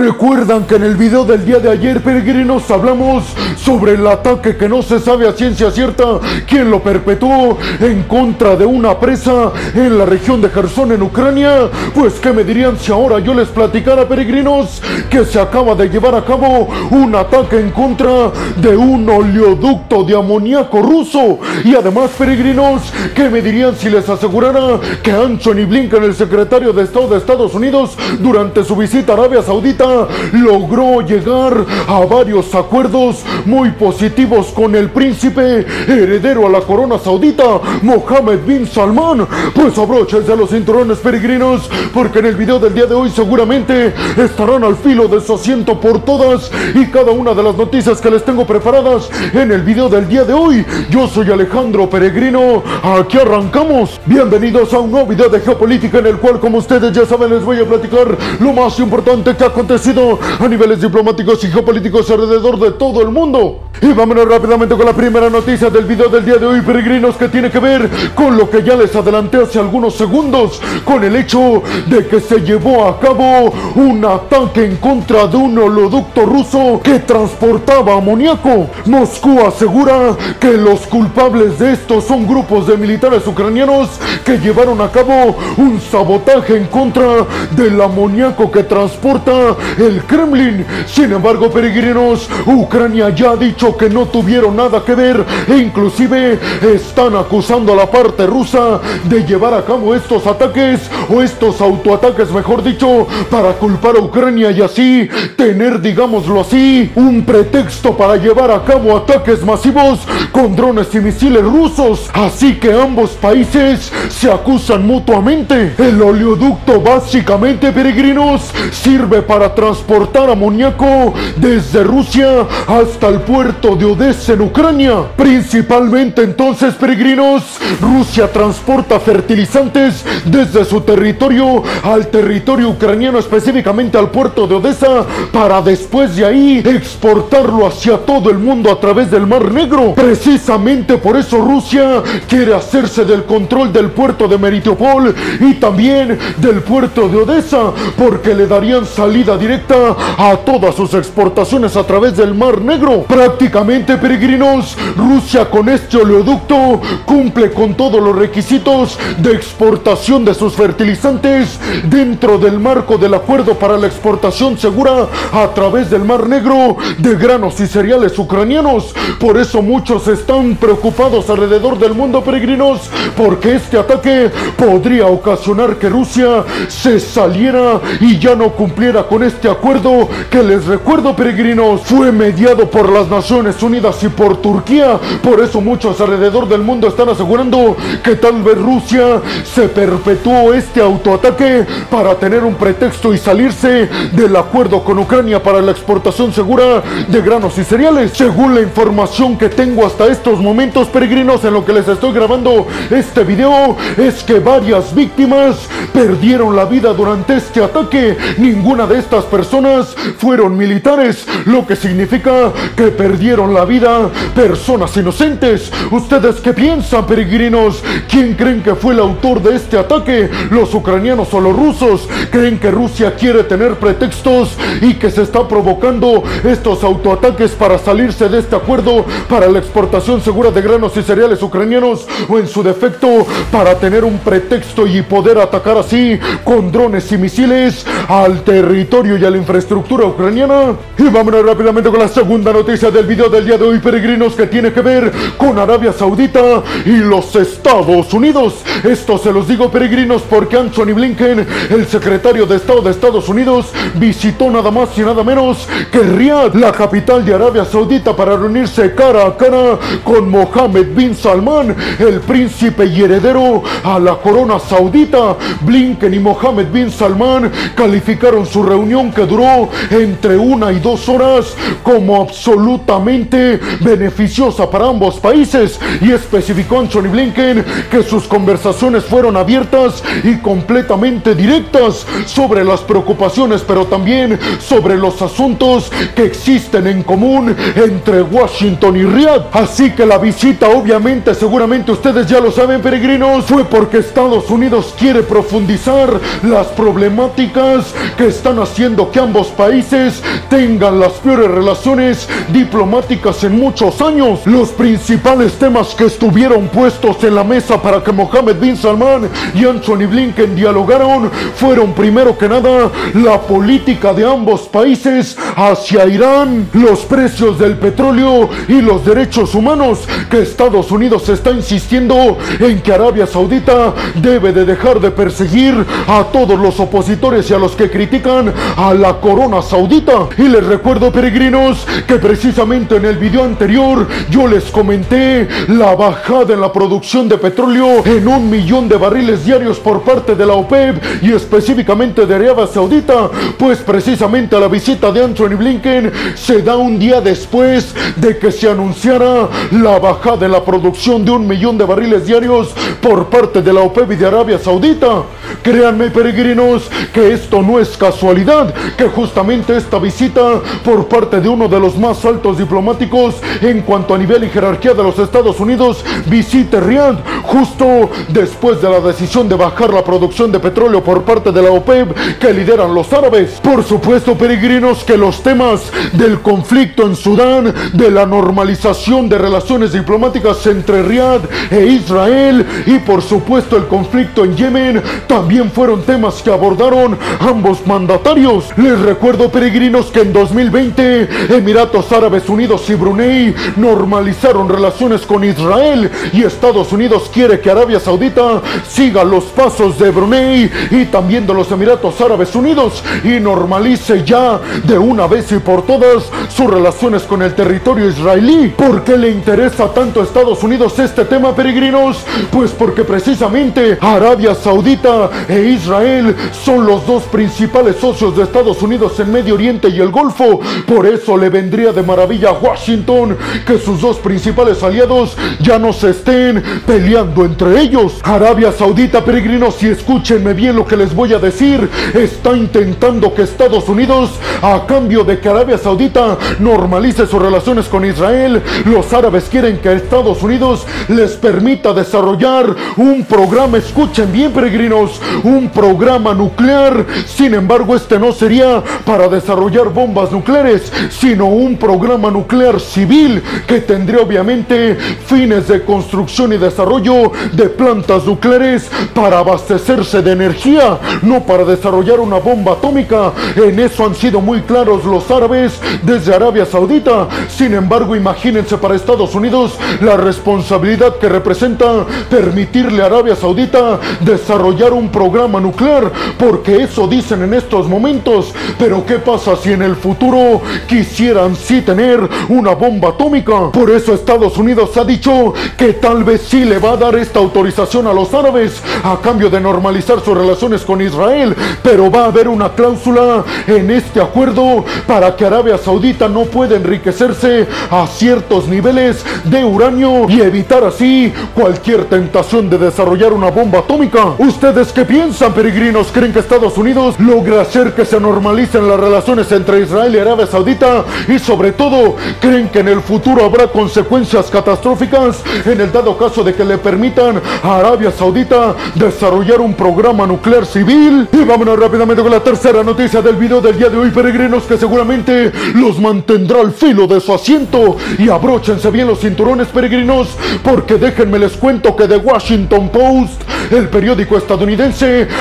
Recuerdan que en el video del día de ayer, peregrinos, hablamos sobre el ataque que no se sabe a ciencia cierta quién lo perpetuó en contra de una presa en la región de Gerson en Ucrania. Pues qué me dirían si ahora yo les platicara, peregrinos, que se acaba de llevar a cabo un ataque en contra de un oleoducto de amoníaco ruso. Y además, peregrinos, ¿qué me dirían si les asegurara que Anthony Blinken, el secretario de Estado de Estados Unidos, durante su visita a Arabia Saudita, logró llegar a varios acuerdos muy positivos con el príncipe heredero a la corona saudita, Mohammed bin Salman? Pues abróchense los cinturones peregrinos, porque en el video del día de hoy seguramente estarán al filo de su asiento por todas y cada una de las noticias que les tengo preparadas en el video del día de hoy. Yo soy Alejandro Peregrino, aquí arrancamos. Bienvenidos a un nuevo video de geopolítica en el cual, como ustedes ya saben, les voy a platicar lo más importante que ha acontecido a niveles diplomáticos y geopolíticos alrededor de todo el mundo. Y vámonos rápidamente con la primera noticia del video del día de hoy, peregrinos, que tiene que ver con lo que ya les adelanté hace algunos segundos, con el hecho de que se llevó a cabo un ataque en contra de un oleoducto ruso que transportaba amoníaco. Moscú asegura que los culpables de esto son grupos de militares ucranianos que llevaron a cabo un sabotaje en contra del amoníaco que transporta el Kremlin. Sin embargo, peregrinos, Ucrania ya ha dicho que no tuvieron nada que ver e inclusive están acusando a la parte rusa de llevar a cabo estos ataques o estos autoataques, mejor dicho, para culpar a Ucrania y así tener, digámoslo así, un pretexto para llevar a cabo ataques masivos con drones y misiles rusos. Así que ambos países se acusan mutuamente. El oleoducto básicamente, peregrinos, sirve para transportar amoníaco desde Rusia hasta el puerto de Odessa en Ucrania. Principalmente entonces, peregrinos, Rusia transporta fertilizantes desde su territorio al territorio ucraniano, específicamente al puerto de Odessa, para después de ahí exportarlo hacia todo el mundo a través del Mar Negro. Precisamente por eso Rusia quiere hacerse del control del puerto de Meritopol y también del puerto de Odessa, porque le darían salida directa a todas sus exportaciones a través del Mar Negro. Prácticamente, peregrinos, Rusia con este oleoducto cumple con todos los requisitos de exportación de sus fertilizantes dentro del marco del acuerdo para la exportación segura a través del Mar Negro de granos y cereales ucranianos. Por eso muchos están preocupados alrededor del mundo, peregrinos, porque este ataque podría ocasionar que Rusia se saliera y ya no cumpliera con este acuerdo que les recuerdo, peregrinos, fue mediado por las Naciones Unidas y por Turquía. Por eso muchos alrededor del mundo están asegurando que tal vez Rusia se perpetuó este autoataque para tener un pretexto y salirse del acuerdo con Ucrania para la exportación segura de granos y cereales. Según la información que tengo hasta estos momentos, peregrinos, en lo que les estoy grabando este video, es que varias víctimas perdieron la vida durante este ataque. Ninguna de estas personas fueron militares, lo que significa que perdieron la vida personas inocentes. ¿Ustedes qué piensan, peregrinos? ¿Quién creen que fue el autor de este ataque? ¿Los ucranianos o los rusos? ¿Creen que Rusia quiere tener pretextos y que se está provocando estos autoataques para salirse de este acuerdo para la exportación segura de granos y cereales ucranianos o en su defecto para tener un pretexto y poder atacar así con drones y misiles al territorio y a la infraestructura ucraniana? Y vámonos rápidamente con la segunda noticia del video del día de hoy, peregrinos, que tiene que ver con Arabia Saudita y los Estados Unidos. Esto se los digo, peregrinos, porque Anthony Blinken, el secretario de Estado de Estados Unidos, visitó nada más y nada menos que Riyadh, la capital de Arabia Saudita, para reunirse cara a cara con Mohammed bin Salman, el príncipe y heredero a la corona saudita. Blinken y Mohammed bin Salman calificaron su que duró entre una y dos horas como absolutamente beneficiosa para ambos países y especificó Anthony Blinken que sus conversaciones fueron abiertas y completamente directas sobre las preocupaciones pero también sobre los asuntos que existen en común entre Washington y Riyadh. Así que la visita obviamente seguramente ustedes ya lo saben peregrinos fue porque Estados Unidos quiere profundizar las problemáticas que están haciendo que ambos países tengan las peores relaciones diplomáticas en muchos años. Los principales temas que estuvieron puestos en la mesa para que Mohammed bin Salman y Anthony Blinken dialogaron fueron primero que nada la política de ambos países hacia Irán, los precios del petróleo y los derechos humanos que Estados Unidos está insistiendo en que Arabia Saudita debe de dejar de perseguir a todos los opositores y a los que critican a la corona saudita. Y les recuerdo peregrinos que precisamente en el video anterior yo les comenté la bajada en la producción de petróleo en un millón de barriles diarios por parte de la OPEP y específicamente de Arabia Saudita, pues precisamente la visita de Anthony Blinken se da un día después de que se anunciara la bajada en la producción de un millón de barriles diarios por parte de la OPEP y de Arabia Saudita. Créanme peregrinos que esto no es casualidad, que justamente esta visita por parte de uno de los más altos diplomáticos en cuanto a nivel y jerarquía de los Estados Unidos visite Riyadh justo después de la decisión de bajar la producción de petróleo por parte de la OPEP que lideran los árabes. Por supuesto peregrinos que los temas del conflicto en Sudán, de la normalización de relaciones diplomáticas entre Riyadh e Israel y por supuesto el conflicto en Yemen también fueron temas que abordaron ambos mandatarios. Les recuerdo peregrinos que en 2020 Emiratos Árabes Unidos y Brunei normalizaron relaciones con Israel y Estados Unidos quiere que Arabia Saudita siga los pasos de Brunei y también de los Emiratos Árabes Unidos y normalice ya de una vez y por todas sus relaciones con el territorio israelí. ¿Por qué le interesa tanto a Estados Unidos este tema, peregrinos? Pues porque precisamente Arabia Saudita e Israel son los dos principales socios de Estados Unidos en Medio Oriente y el Golfo. Por eso le vendría de maravilla a Washington que sus dos principales aliados ya no se estén peleando entre ellos. Arabia Saudita, peregrinos, y escúchenme bien lo que les voy a decir, está intentando que Estados Unidos, a cambio de que Arabia Saudita normalice sus relaciones con Israel, los árabes quieren que Estados Unidos les permita desarrollar un programa, escuchen bien peregrinos, un programa nuclear. Sin embargo, este no sería para desarrollar bombas nucleares, sino un programa nuclear civil que tendría obviamente fines de construcción y desarrollo de plantas nucleares para abastecerse de energía, no para desarrollar una bomba atómica. En eso han sido muy claros los árabes desde Arabia Saudita. Sin embargo, imagínense para Estados Unidos la responsabilidad que representa permitirle a Arabia Saudita desarrollar un programa nuclear, porque eso dicen en estos momentos. Pero ¿qué pasa si en el futuro quisieran sí tener una bomba atómica? Por eso Estados Unidos ha dicho que tal vez sí le va a dar esta autorización a los árabes a cambio de normalizar sus relaciones con Israel, pero va a haber una cláusula en este acuerdo para que Arabia Saudita no pueda enriquecerse a ciertos niveles de uranio y evitar así cualquier tentación de desarrollar una bomba atómica. ¿Ustedes qué piensan, peregrinos? ¿Creen que Estados Unidos logra hacer que se normalicen las relaciones entre Israel y Arabia Saudita? Y sobre todo, ¿creen que en el futuro habrá consecuencias catastróficas en el dado caso de que le permitan a Arabia Saudita desarrollar un programa nuclear civil? Y vámonos rápidamente con la tercera noticia del video del día de hoy, peregrinos, que seguramente los mantendrá al filo de su asiento. Y abróchense bien los cinturones, peregrinos, porque déjenme les cuento que The Washington Post, el periódico estadounidense,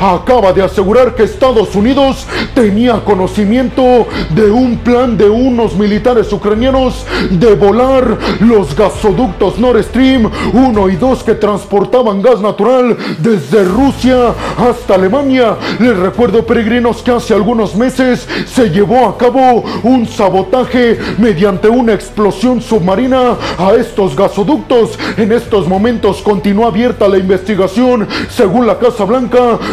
acaba de asegurar que Estados Unidos tenía conocimiento de un plan de unos militares ucranianos de volar los gasoductos Nord Stream 1 y 2 que transportaban gas natural desde Rusia hasta Alemania. Les recuerdo, peregrinos, que hace algunos meses se llevó a cabo un sabotaje mediante una explosión submarina a estos gasoductos. En estos momentos continúa abierta la investigación según la Casa Blanca,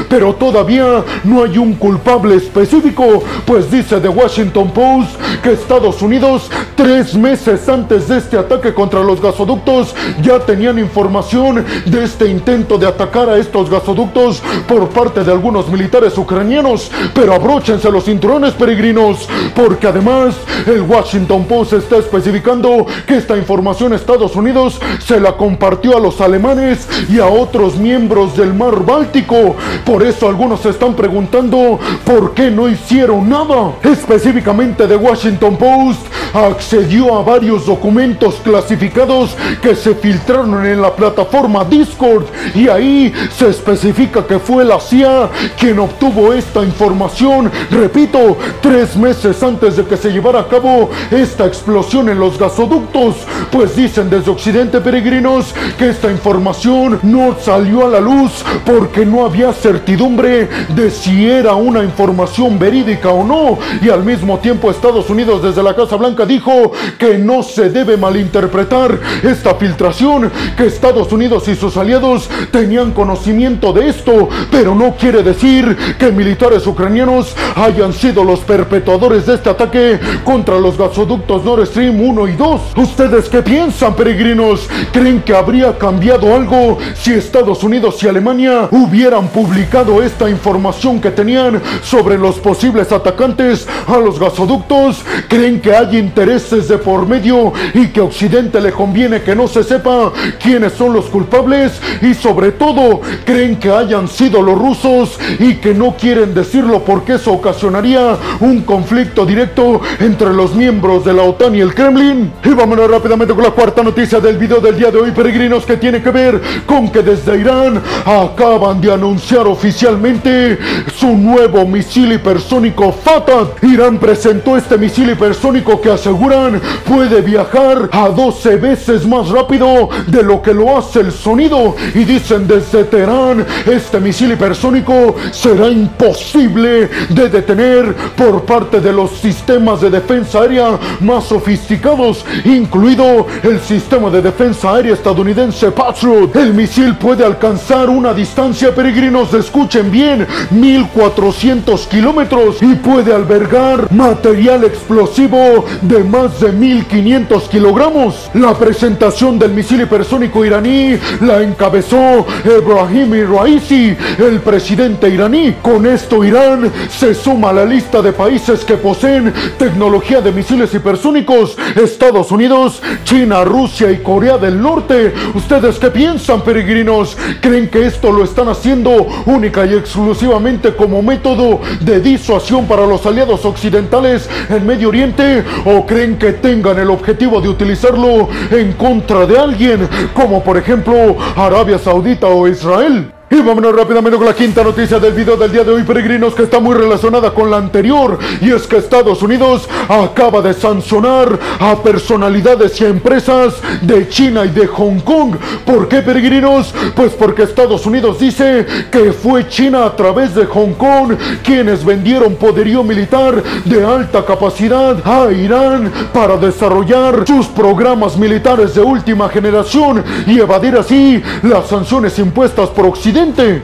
pero todavía no hay un culpable específico, pues dice The Washington Post que Estados Unidos, tres meses antes de este ataque contra los gasoductos, ya tenían información de este intento de atacar a estos gasoductos por parte de algunos militares ucranianos. Pero abróchense los cinturones peregrinos, porque además el Washington Post está especificando que esta información Estados Unidos se la compartió a los alemanes y a otros miembros del mar Báltico. Por eso algunos se están preguntando por qué no hicieron nada. Específicamente The Washington Post accedió a varios documentos clasificados que se filtraron en la plataforma Discord y ahí se especifica que fue la CIA quien obtuvo esta información, repito, tres meses antes de que se llevara a cabo esta explosión en los gasoductos, pues dicen desde Occidente Peregrinos que esta información no salió a la luz porque no había certidumbre de si era una información verídica o no y al mismo tiempo Estados Unidos desde la Casa Blanca dijo que no se debe malinterpretar esta filtración, que Estados Unidos y sus aliados tenían conocimiento de esto, pero no quiere decir que militares ucranianos hayan sido los perpetuadores de este ataque contra los gasoductos Nord Stream 1 y 2. ¿Ustedes qué piensan, peregrinos? ¿Creen que habría cambiado algo si Estados Unidos y Alemania hubieran publicado esta información que tenían sobre los posibles atacantes a los gasoductos? ¿Creen que hay intereses de por medio y que a Occidente le conviene que no se sepa quiénes son los culpables? Y sobre todo, ¿creen que hayan sido los rusos y que no quieren decirlo porque eso ocasionaría un conflicto directo entre los miembros de la OTAN y el Kremlin? Y vámonos rápidamente con la cuarta noticia del video del día de hoy, peregrinos, que tiene que ver con que desde Irán acaban de anunciar oficialmente su nuevo misil hipersónico Fatat. Irán presentó este misil hipersónico que aseguran puede viajar a 12 veces más rápido de lo que lo hace el sonido. Y dicen desde Teherán, este misil hipersónico será imposible de detener por parte de los sistemas de defensa aérea más sofisticados, incluido el sistema de defensa aérea estadounidense Patriot. El misil puede alcanzar una distancia, peregrinos, escuchen bien, 1400 kilómetros y puede albergar material explosivo de más de 1500 kilogramos. La presentación del misil hipersónico iraní la encabezó Ebrahim Raisi, el presidente iraní. Con esto Irán se suma a la lista de países que poseen tecnología de misiles hipersónicos. Estados Unidos, China, Rusia y Corea del Norte. ¿Ustedes qué piensan, peregrinos? ¿Creen que esto lo están haciendo única y exclusivamente como método de disuasión para los aliados occidentales en Medio Oriente? ¿O creen que tengan el objetivo de utilizarlo en contra de alguien, como por ejemplo Arabia Saudita o Israel? Y vámonos rápidamente con la quinta noticia del video del día de hoy, peregrinos, que está muy relacionada con la anterior. Y es que Estados Unidos acaba de sancionar a personalidades y empresas de China y de Hong Kong. ¿Por qué, peregrinos? Pues porque Estados Unidos dice que fue China a través de Hong Kong quienes vendieron poderío militar de alta capacidad a Irán para desarrollar sus programas militares de última generación y evadir así las sanciones impuestas por Occidente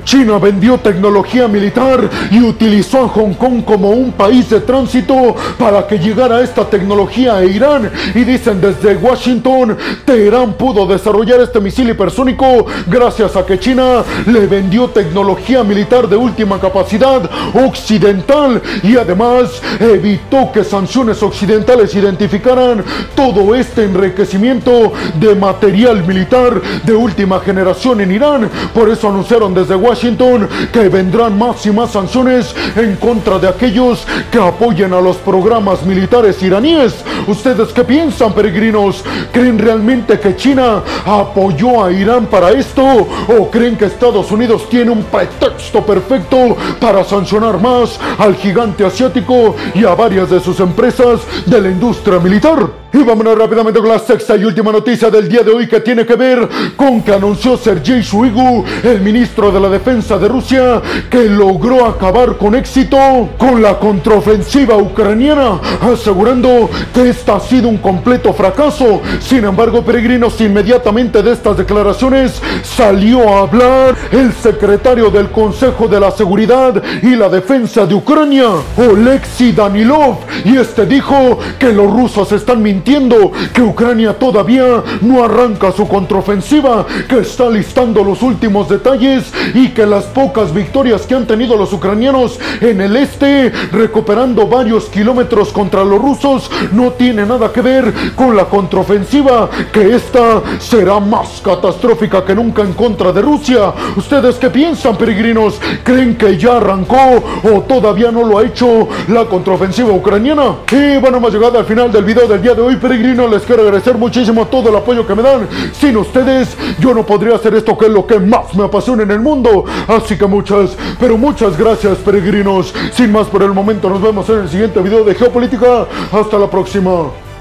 China vendió tecnología militar y utilizó a Hong Kong como un país de tránsito para que llegara esta tecnología a Irán. Y dicen desde Washington, Teherán pudo desarrollar este misil hipersónico gracias a que China le vendió tecnología militar de última capacidad occidental y además evitó que sanciones occidentales identificaran todo este enriquecimiento de material militar de última generación en Irán. Por eso anunciaron desde Washington que vendrán más y más sanciones en contra de aquellos que apoyen a los programas militares iraníes. ¿Ustedes qué piensan, peregrinos? ¿Creen realmente que China apoyó a Irán para esto? ¿O creen que Estados Unidos tiene un pretexto perfecto para sancionar más al gigante asiático y a varias de sus empresas de la industria militar? Y vámonos rápidamente con la sexta y última noticia del día de hoy que tiene que ver con que anunció Sergei Shoigu, el ministro de la defensa de Rusia, que logró acabar con éxito con la contraofensiva ucraniana, asegurando que esta ha sido un completo fracaso. Sin embargo, peregrinos, inmediatamente de estas declaraciones salió a hablar el secretario del Consejo de la Seguridad y la Defensa de Ucrania, Oleksiy Danilov, y este dijo que los rusos están mintiendo entiendo que Ucrania todavía no arranca su contraofensiva, que está listando los últimos detalles y que las pocas victorias que han tenido los ucranianos en el este, recuperando varios kilómetros contra los rusos, no tiene nada que ver con la contraofensiva, que esta será más catastrófica que nunca en contra de Rusia. ¿Ustedes qué piensan, peregrinos? ¿Creen que ya arrancó o todavía no lo ha hecho la contraofensiva ucraniana? Y bueno, hemos llegado al final del video del día de hoy, peregrinos. Les quiero agradecer muchísimo todo el apoyo que me dan. Sin ustedes, yo no podría hacer esto que es lo que más me apasiona en el mundo. Así que muchas, pero muchas gracias, peregrinos. Sin más por el momento, nos vemos en el siguiente video de Geopolítica. Hasta la próxima.